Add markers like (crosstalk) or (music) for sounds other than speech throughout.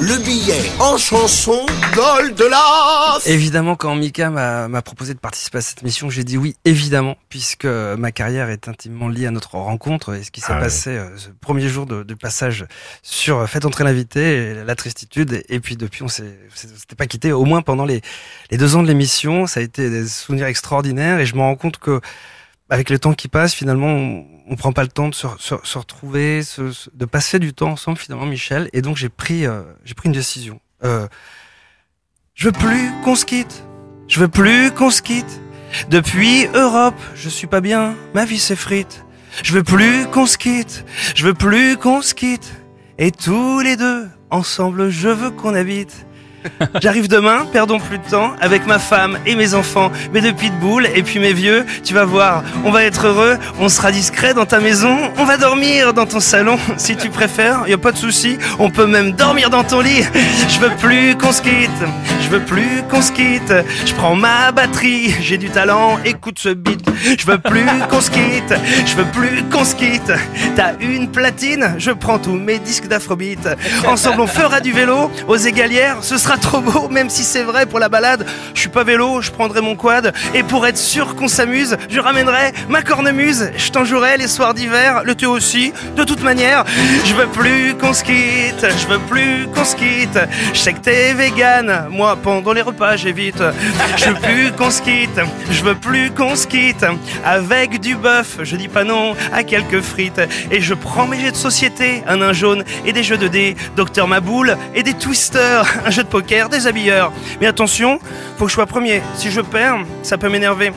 Le billet en chanson Goldelaf Évidemment, quand Mika m'a m'a proposé de participer à cette mission, j'ai dit oui, évidemment, puisque ma carrière est intimement liée à notre rencontre et ce qui s'est Ah passé euh, ce premier jour de, de passage sur euh, Faites entrer l'invité, et la tristitude, et puis depuis, on s'était pas quitté, au moins pendant les, les deux ans de l'émission, ça a été des souvenirs extraordinaires et je me rends compte que avec le temps qui passe, finalement, on, prend pas le temps de se, retrouver, de passer du temps ensemble, finalement, Michel. Et donc, j'ai pris, euh, j'ai pris une décision. Euh, je veux plus qu'on se quitte. Je veux plus qu'on se quitte. Depuis Europe, je suis pas bien. Ma vie s'effrite. Je veux plus qu'on se quitte. Je veux plus qu'on se quitte. Et tous les deux, ensemble, je veux qu'on habite. (laughs) J'arrive demain, perdons plus de temps, avec ma femme et mes enfants, mes deux pitbulls et puis mes vieux. Tu vas voir, on va être heureux, on sera discret dans ta maison, on va dormir dans ton salon, (laughs) si tu préfères, y a pas de souci, on peut même dormir dans ton lit. (laughs) Je veux plus qu'on se quitte, je veux plus qu'on se quitte. Je prends ma batterie, j'ai du talent, écoute ce beat. Je veux plus qu'on se quitte, je veux plus qu'on se quitte. T'as une platine, je prends tous mes disques d'afrobeat. Ensemble on fera du vélo aux égalières, ce sera trop beau, même si c'est vrai pour la balade. Je suis pas vélo, je prendrai mon quad. Et pour être sûr qu'on s'amuse, je ramènerai ma cornemuse. Je t'en jouerai les soirs d'hiver, le thé aussi. De toute manière, je veux plus qu'on se quitte, je veux plus qu'on se quitte. Je sais que t'es vegan, moi pendant les repas j'évite. Je veux plus qu'on se quitte, je veux plus qu'on se quitte. Avec du bœuf, je dis pas non à quelques frites. Et je prends mes jets de société, un nain jaune et des jeux de dés, Docteur Maboule et des twisters, un jeu de poker, des habilleurs. Mais attention, faut que je sois premier. Si je perds, ça peut m'énerver.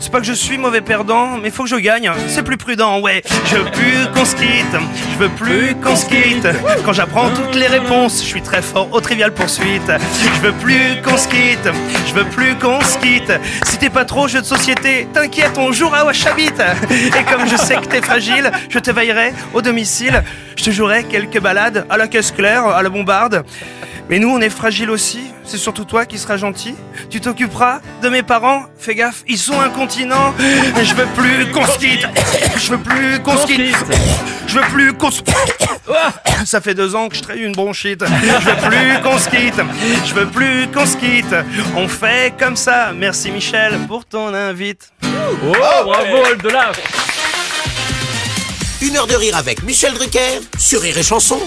C'est pas que je suis mauvais perdant, mais faut que je gagne. C'est plus prudent, ouais. Je veux plus qu'on se quitte. Je veux plus qu'on se quitte. Quand j'apprends toutes les réponses, je suis très fort au trivial poursuite. Je veux plus qu'on se quitte. Je veux plus qu'on se quitte. Si t'es pas trop jeu de société, t'inquiète, on jouera à Washabit. Et comme je sais que t'es fragile, je te veillerai au domicile. Je te jouerai quelques balades à la caisse claire, à la bombarde. Mais nous, on est fragiles aussi. C'est surtout toi qui seras gentil. Tu t'occuperas de mes parents. Fais gaffe, ils sont incontinents. Je veux plus qu'on se quitte. Je veux plus qu'on se quitte. Je veux plus qu'on se... (coughs) Ça fait deux ans que je traîne une bronchite. Je veux plus qu'on se quitte. Je veux plus qu'on se quitte. On fait comme ça. Merci Michel pour ton invite. Oh, bravo, Oldelaf Une heure de rire avec Michel Drucker sur Rire et Chanson.